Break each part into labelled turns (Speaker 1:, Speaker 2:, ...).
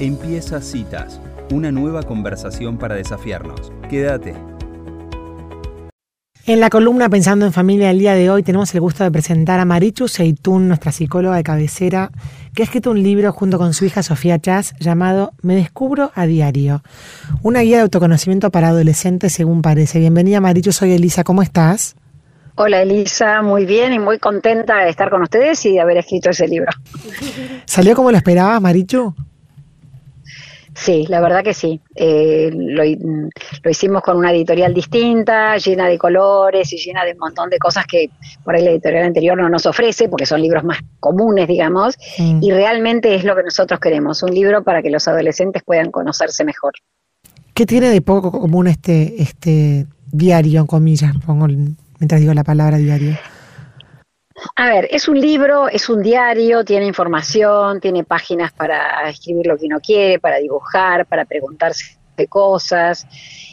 Speaker 1: Empieza Citas, una nueva conversación para desafiarnos. Quédate.
Speaker 2: En la columna Pensando en Familia del día de hoy tenemos el gusto de presentar a Marichu Seitún, nuestra psicóloga de cabecera, que ha escrito un libro junto con su hija Sofía Chas llamado Me descubro a diario, una guía de autoconocimiento para adolescentes según parece. Bienvenida Marichu, soy Elisa, ¿cómo estás?
Speaker 3: Hola Elisa, muy bien y muy contenta de estar con ustedes y de haber escrito ese libro.
Speaker 2: ¿Salió como lo esperabas, Marichu?
Speaker 3: Sí, la verdad que sí. Eh, lo, hicimos con una editorial distinta, llena de colores y llena de un montón de cosas que por ahí la editorial anterior no nos ofrece, porque son libros más comunes, digamos, y realmente es lo que nosotros queremos, un libro para que los adolescentes puedan conocerse mejor.
Speaker 2: ¿Qué tiene de poco común este, este diario, en comillas, pongo mientras digo la palabra diario?
Speaker 3: A ver, es un libro, es un diario, tiene información, tiene páginas para escribir lo que uno quiere, para dibujar, para preguntarse de cosas.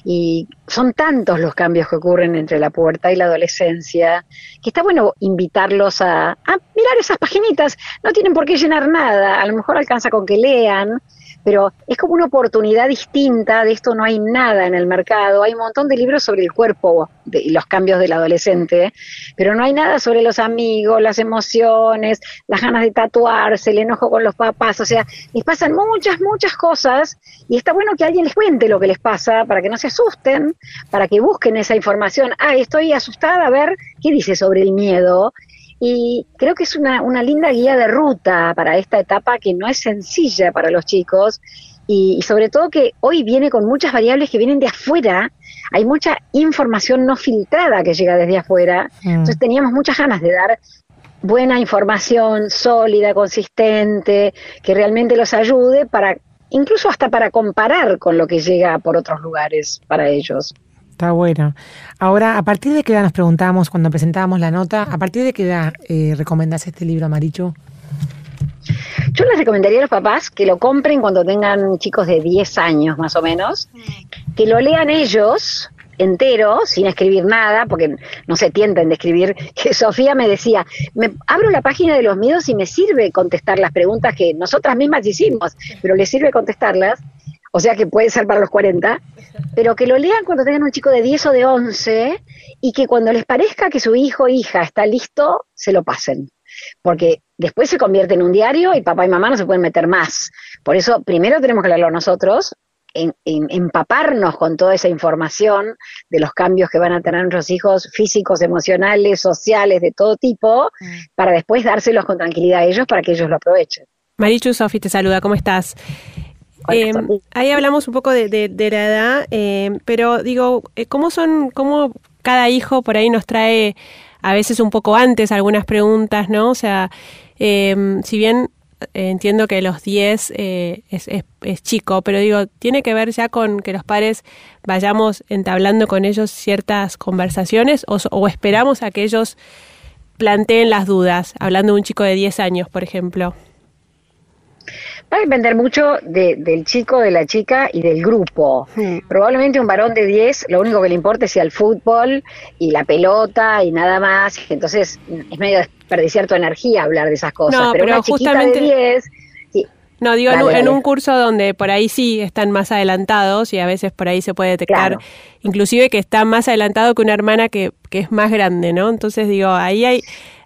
Speaker 3: Y son tantos los cambios que ocurren entre la pubertad y la adolescencia que está bueno invitarlos a, a mirar esas paginitas, no tienen por qué llenar nada, a lo mejor alcanza con que lean pero es como una oportunidad distinta, de esto no hay nada en el mercado, hay un montón de libros sobre el cuerpo y los cambios del adolescente, pero no hay nada sobre los amigos, las emociones, las ganas de tatuarse, el enojo con los papás, o sea, les pasan muchas, muchas cosas y está bueno que alguien les cuente lo que les pasa para que no se asusten, para que busquen esa información, ah, estoy asustada, a ver qué dice sobre el miedo y creo que es una, una linda guía de ruta para esta etapa que no es sencilla para los chicos y, sobre todo que hoy viene con muchas variables que vienen de afuera, hay mucha información no filtrada que llega desde afuera, mm. entonces teníamos muchas ganas de dar buena información, sólida, consistente, que realmente los ayude para, incluso hasta para comparar con lo que llega por otros lugares para ellos.
Speaker 2: Está bueno. Ahora, ¿a partir de qué edad nos preguntábamos cuando presentábamos la nota? ¿A partir de qué edad eh, recomendás este libro, Marichu?
Speaker 3: Yo les recomendaría a los papás que lo compren cuando tengan chicos de 10 años más o menos, que lo lean ellos entero, sin escribir nada, porque no se tienten de escribir, que Sofía me decía, me abro la página de los miedos y me sirve contestar las preguntas que nosotras mismas hicimos, pero le sirve contestarlas, o sea que puede ser para los 40, pero que lo lean cuando tengan un chico de 10 o de 11 y que cuando les parezca que su hijo o hija está listo, se lo pasen. Porque después se convierte en un diario y papá y mamá no se pueden meter más. Por eso, primero tenemos que leerlo nosotros, en, empaparnos con toda esa información de los cambios que van a tener nuestros hijos físicos, emocionales, sociales, de todo tipo, mm. para después dárselos con tranquilidad a ellos para que ellos lo aprovechen.
Speaker 4: Marichu Sofi te saluda, ¿cómo estás? Eh, ahí hablamos un poco de, la edad, eh, pero digo, eh, ¿cómo son, cómo cada hijo por ahí nos trae a veces un poco antes algunas preguntas, ¿no? O sea, si bien entiendo que los 10 es, es, chico, pero digo, tiene que ver ya con que los padres vayamos entablando con ellos ciertas conversaciones o, o esperamos a que ellos planteen las dudas, hablando de un chico de 10 años, por ejemplo.
Speaker 3: Va a depender mucho del chico, de la chica y del grupo. Probablemente un varón de 10, lo único que le importe sea el fútbol y la pelota y nada más. Entonces es medio desperdiciar tu energía hablar de esas cosas. pero, una justamente... de 10...
Speaker 4: No, digo, en, un, curso donde por ahí sí están más adelantados y a veces por ahí se puede detectar, inclusive que está más adelantado que una hermana que, que es más grande, ¿no? Entonces digo, ahí, hay,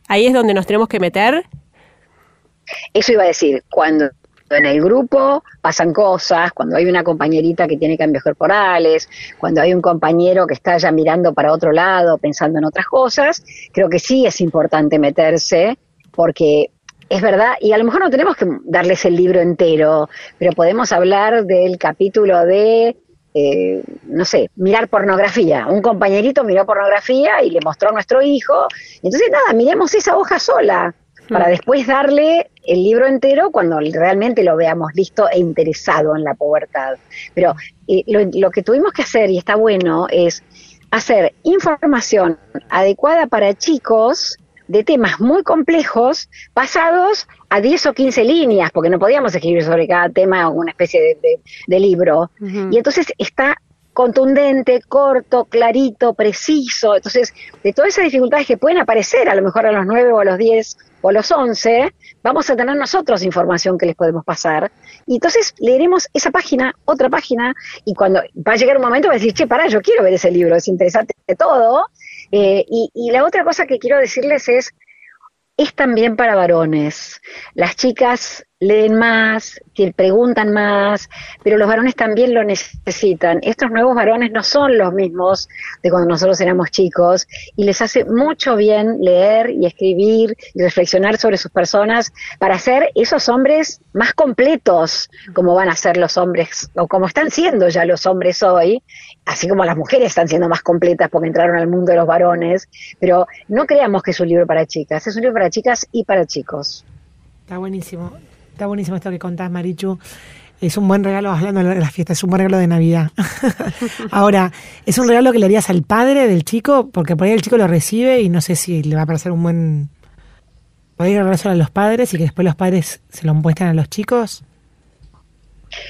Speaker 4: ahí es donde nos tenemos que meter.
Speaker 3: Eso iba a decir, cuando en el grupo pasan cosas, cuando hay una compañerita que tiene cambios corporales, cuando hay un compañero que está ya mirando para otro lado, pensando en otras cosas, creo que sí es importante meterse porque es verdad, y a lo mejor no tenemos que darles el libro entero, pero podemos hablar del capítulo de, eh, no sé, mirar pornografía. Un compañerito miró pornografía y le mostró a nuestro hijo. Entonces, nada, miremos esa hoja sola para después darle el libro entero cuando realmente lo veamos listo e interesado en la pubertad. Pero eh, lo, que tuvimos que hacer, y está bueno, es hacer información adecuada para chicos de temas muy complejos pasados a 10 o 15 líneas, porque no podíamos escribir sobre cada tema una especie de, libro. Y entonces está contundente, corto, clarito, preciso. Entonces, de todas esas dificultades que pueden aparecer a lo mejor a los 9 o a los 10 o a los 11, vamos a tener nosotros información que les podemos pasar. Y entonces leeremos esa página, otra página, y cuando va a llegar un momento va a decir, che, pará, yo quiero ver ese libro, es interesante de todo. Eh, y, y la otra cosa que quiero decirles es, es también para varones. Las chicas leen más, que preguntan más, pero los varones también lo necesitan. Estos nuevos varones no son los mismos de cuando nosotros éramos chicos y les hace mucho bien leer y escribir y reflexionar sobre sus personas para ser esos hombres más completos como van a ser los hombres o como están siendo ya los hombres hoy, así como las mujeres están siendo más completas porque entraron al mundo de los varones, pero no creamos que es un libro para chicas, es un libro para chicas y para chicos.
Speaker 2: Está buenísimo. Está buenísimo esto que contás, Marichu. Es un buen regalo, hablando de las fiestas, es un buen regalo de Navidad. Ahora, ¿es un regalo que le harías al padre del chico? Porque por ahí el chico lo recibe y no sé si le va a parecer un buen... ¿Podría regalárselo a los padres y que después los padres se lo muestran a los chicos?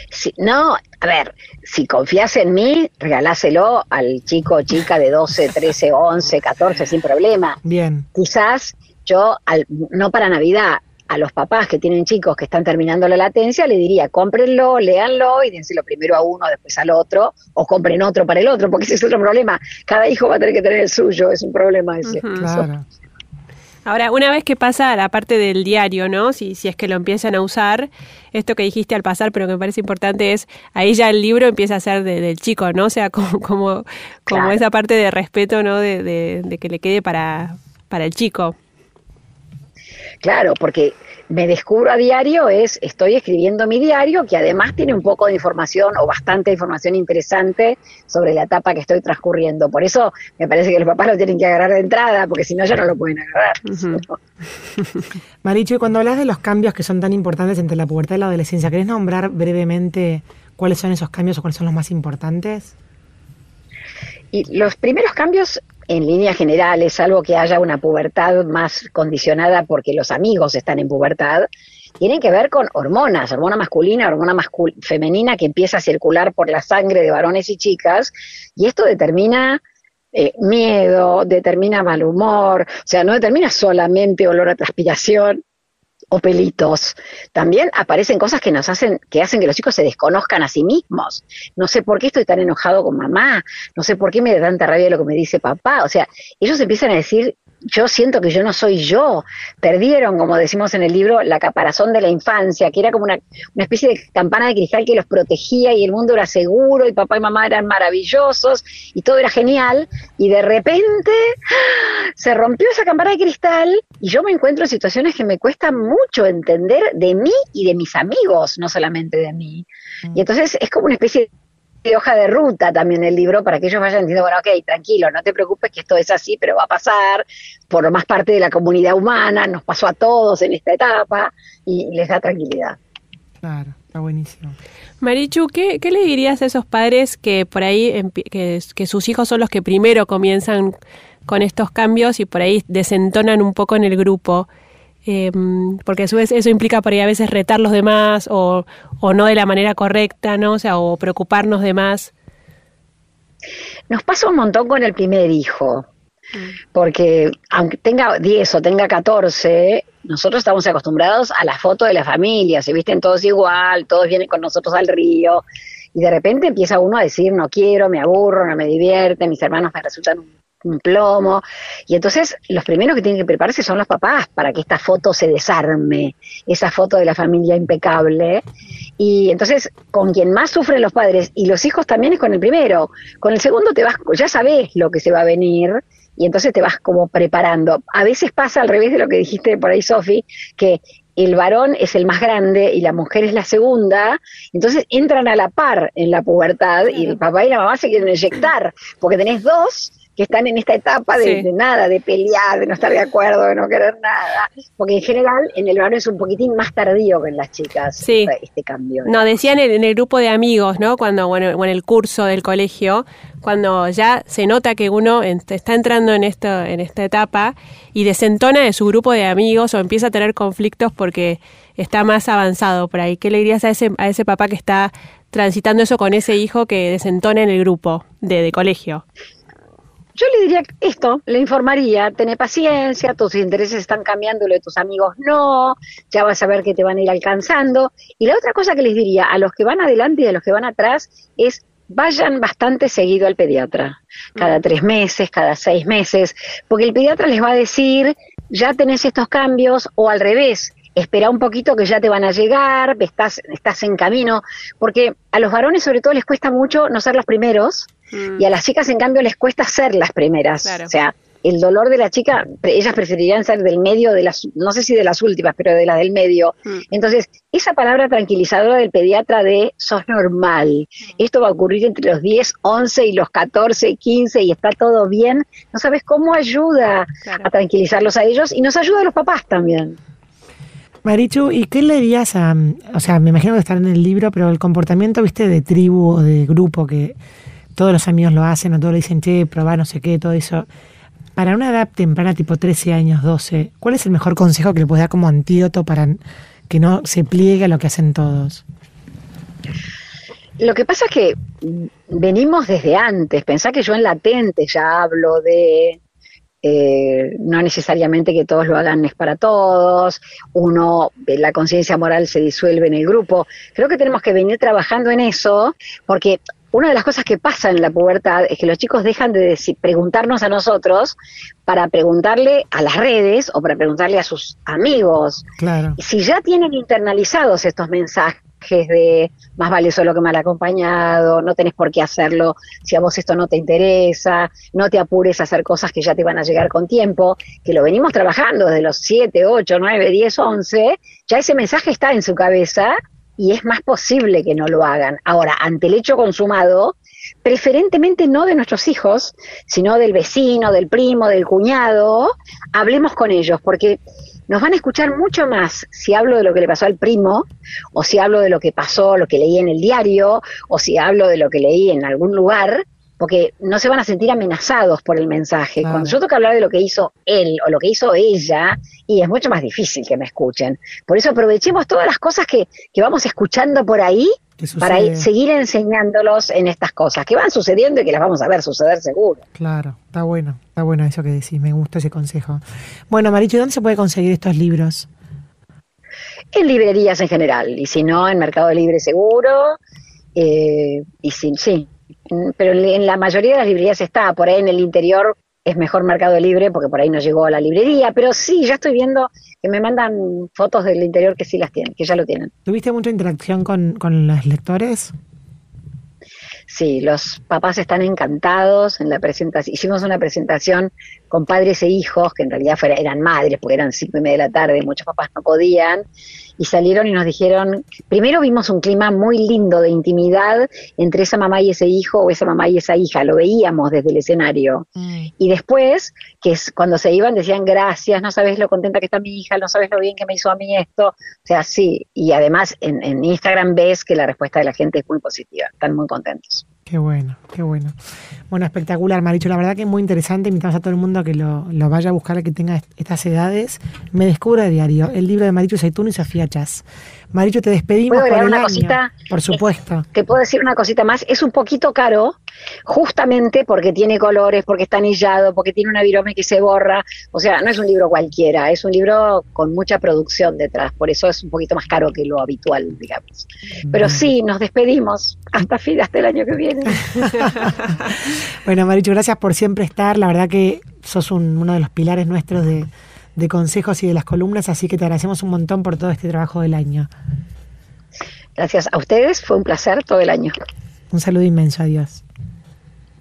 Speaker 3: Si, no, a ver, si confías en mí, regaláselo al chico o chica de 12, 13, 11, 14, sin problema.
Speaker 2: Bien.
Speaker 3: Quizás yo, al, no para Navidad, a los papás que tienen chicos que están terminando la latencia, le diría, cómprenlo, léanlo y dénselo primero a uno, después al otro, o compren otro para el otro, porque ese es otro problema. Cada hijo va a tener que tener el suyo, es un problema ese.
Speaker 2: Claro.
Speaker 4: Ahora, una vez que pasa a la parte del diario, ¿no? Si, si es que lo empiezan a usar, esto que dijiste al pasar, pero que me parece importante es, ahí ya el libro empieza a ser del chico, ¿no? O sea, como, como, como esa parte de respeto, ¿no? De, de, de que le quede para, para el chico.
Speaker 3: Claro, porque me descubro a diario es, estoy escribiendo mi diario, que además tiene un poco de información o bastante información interesante sobre la etapa que estoy transcurriendo. Por eso me parece que los papás lo tienen que agarrar de entrada, porque si no ya no lo pueden agarrar.
Speaker 2: Marichu, y cuando hablas de los cambios que son tan importantes entre la pubertad y la adolescencia, ¿querés nombrar brevemente cuáles son esos cambios o cuáles son los más importantes?
Speaker 3: Y los primeros cambios en línea general es algo que haya una pubertad más condicionada porque los amigos están en pubertad, tienen que ver con hormonas, hormona masculina, hormona femenina que empieza a circular por la sangre de varones y chicas, y esto determina eh, miedo, determina mal humor, o sea, no determina solamente olor a transpiración, o pelitos. También aparecen cosas que nos hacen, que hacen que los chicos se desconozcan a sí mismos. No sé por qué estoy tan enojado con mamá, no sé por qué me da tanta rabia lo que me dice papá. O sea, ellos empiezan a decir yo siento que yo no soy yo. Perdieron, como decimos en el libro, la caparazón de la infancia, que era como una, una, especie de campana de cristal que los protegía y el mundo era seguro y papá y mamá eran maravillosos y todo era genial. Y de repente se rompió esa campana de cristal y yo me encuentro en situaciones que me cuesta mucho entender de mí y de mis amigos, no solamente de mí. Y entonces es como una especie de de hoja de ruta también el libro para que ellos vayan diciendo, bueno, ok, tranquilo, no te preocupes que esto es así, pero va a pasar, por lo más parte de la comunidad humana, nos pasó a todos en esta etapa y les da tranquilidad.
Speaker 2: Claro, está buenísimo.
Speaker 4: Marichu, ¿qué, ¿qué, le dirías a esos padres que por ahí, que, que sus hijos son los que primero comienzan con estos cambios y por ahí desentonan un poco en el grupo? Eh, porque a su vez eso implica por ahí a veces retar los demás o, o no de la manera correcta, ¿no? O sea, o preocuparnos de más.
Speaker 3: Nos pasa un montón con el primer hijo, porque aunque tenga 10 o tenga 14, nosotros estamos acostumbrados a la foto de la familia, se visten todos igual, todos vienen con nosotros al río, y de repente empieza uno a decir, no quiero, me aburro, no me divierte, mis hermanos me resultan un un plomo. Y entonces los primeros que tienen que prepararse son los papás para que esta foto se desarme, esa foto de la familia impecable. Y entonces con quien más sufren los padres y los hijos también es con el primero. Con el segundo te vas, ya sabes lo que se va a venir y entonces te vas como preparando. A veces pasa al revés de lo que dijiste por ahí, Sofi, que el varón es el más grande y la mujer es la segunda, entonces entran a la par en la pubertad y el papá y la mamá se quieren inyectar, porque tenés dos que están en esta etapa de, sí. de, nada, de pelear, de no estar de acuerdo, de no querer nada. Porque en general en el varón es un poquitín más tardío que en las chicas
Speaker 4: sí.
Speaker 3: este cambio.
Speaker 4: No, decían en, en, el grupo de amigos, ¿no? Cuando, bueno, en el curso del colegio, cuando ya se nota que uno está entrando en esto, en esta etapa y desentona de su grupo de amigos o empieza a tener conflictos porque está más avanzado por ahí. ¿Qué le dirías a ese, a ese papá que está transitando eso con ese hijo que desentona en el grupo de, de colegio?
Speaker 3: Yo le diría esto, le informaría, tené paciencia, tus intereses están cambiando, lo de tus amigos no, ya vas a ver que te van a ir alcanzando. Y la otra cosa que les diría a los que van adelante y a los que van atrás es vayan bastante seguido al pediatra, cada tres meses, cada seis meses, porque el pediatra les va a decir, ya tenés estos cambios, o al revés, espera un poquito que ya te van a llegar, estás, estás en camino, porque a los varones sobre todo les cuesta mucho no ser los primeros, mm. y a las chicas en cambio les cuesta ser las primeras. O sea, el dolor de la chica, ellas preferirían ser del medio de las, no sé si de las últimas, pero de las del medio. Mm. Entonces, esa palabra tranquilizadora del pediatra de sos normal, esto va a ocurrir entre los 10, 11 y los 14, 15 y está todo bien, no sabes cómo ayuda a tranquilizarlos a ellos y nos ayuda a los papás también.
Speaker 2: Marichu, ¿y qué le dirías a, o sea, me imagino que está en el libro, pero el comportamiento, viste, de tribu o de grupo que todos los amigos lo hacen o todos le dicen, che, probá no sé qué, todo eso. Para una edad temprana, tipo 13 años, 12, ¿cuál es el mejor consejo que le puedes dar como antídoto para que no se pliegue a lo que hacen todos?
Speaker 3: Lo que pasa es que venimos desde antes. Pensá que yo en latente ya hablo de eh, no necesariamente que todos lo hagan es para todos, uno, la conciencia moral se disuelve en el grupo. Creo que tenemos que venir trabajando en eso, porque una de las cosas que pasa en la pubertad es que los chicos dejan de preguntarnos a nosotros para preguntarle a las redes o para preguntarle a sus amigos.
Speaker 2: Claro.
Speaker 3: Si ya tienen internalizados estos mensajes de más vale solo que mal acompañado, no tenés por qué hacerlo si a vos esto no te interesa, no te apures a hacer cosas que ya te van a llegar con tiempo, que lo venimos trabajando desde los 7, 8, 9, 10, 11, ya ese mensaje está en su cabeza y es más posible que no lo hagan. Ahora, ante el hecho consumado, preferentemente no de nuestros hijos, sino del vecino, del primo, del cuñado, hablemos con ellos, porque nos van a escuchar mucho más si hablo de lo que le pasó al primo, o si hablo de lo que pasó, lo que leí en el diario, o si hablo de lo que leí en algún lugar, porque no se van a sentir amenazados por el mensaje. Cuando yo tengo que hablar de lo que hizo él o lo que hizo ella, y es mucho más difícil que me escuchen. Por eso aprovechemos todas las cosas que, que vamos escuchando por ahí para seguir enseñándolos en estas cosas que van sucediendo y que las vamos a ver suceder seguro.
Speaker 2: Claro, está bueno, está bueno eso que decís, me gusta ese consejo. Bueno, Marichu, ¿dónde se puede conseguir estos libros?
Speaker 3: En librerías en general, y si no, en Mercado Libre seguro, eh, y sí, sí, pero en la mayoría de las librerías está, por ahí en el interior es mejor Mercado Libre porque por ahí no llegó a la librería, pero sí, ya estoy viendo que me mandan fotos del interior que sí las tienen, que ya lo tienen.
Speaker 2: ¿Tuviste mucha interacción con, con los lectores?
Speaker 3: Sí, los papás están encantados en la presentación. Hicimos una presentación con padres e hijos, que en realidad eran madres, porque eran cinco y media de la tarde, muchos papás no podían, y salieron y nos dijeron, primero vimos un clima muy lindo de intimidad entre esa mamá y ese hijo o esa mamá y esa hija, lo veíamos desde el escenario. Mm. Y después, que es, cuando se iban decían gracias, no sabes lo contenta que está mi hija, no sabes lo bien que me hizo a mí esto. O sea, sí, y además en, en Instagram ves que la respuesta de la gente es muy positiva, están muy contentos.
Speaker 2: Qué bueno, qué bueno. Bueno, espectacular, Maricho. La verdad que es muy interesante. Invitamos a todo el mundo a que lo, vaya a buscar, a que tenga estas edades. Me descubro a diario el libro de Maricho Saitún y Sofía Chas. Maricho, te despedimos
Speaker 3: por el una Cosita?
Speaker 2: Por supuesto.
Speaker 3: Te puedo decir una cosita más. Es un poquito caro, justamente porque tiene colores, porque está anillado, porque tiene una virome que se borra. O sea, no es un libro cualquiera, es un libro con mucha producción detrás. Por eso es un poquito más caro que lo habitual, digamos. Pero sí, nos despedimos hasta fin, hasta el año que viene.
Speaker 2: bueno, Marichu, gracias por siempre estar. La verdad que sos uno de los pilares nuestros de, de consejos y de las columnas, así que te agradecemos un montón por todo este trabajo del año.
Speaker 3: Gracias a ustedes, fue un placer todo el año.
Speaker 2: Un saludo inmenso, adiós.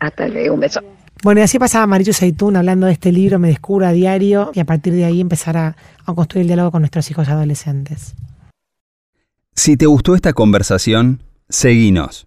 Speaker 3: Hasta luego, un beso.
Speaker 2: Bueno, y así pasaba Marichu Seitún hablando de este libro, Me Descubro a Diario, y a partir de ahí empezar a, a construir el diálogo con nuestros hijos adolescentes.
Speaker 1: Si te gustó esta conversación, seguinos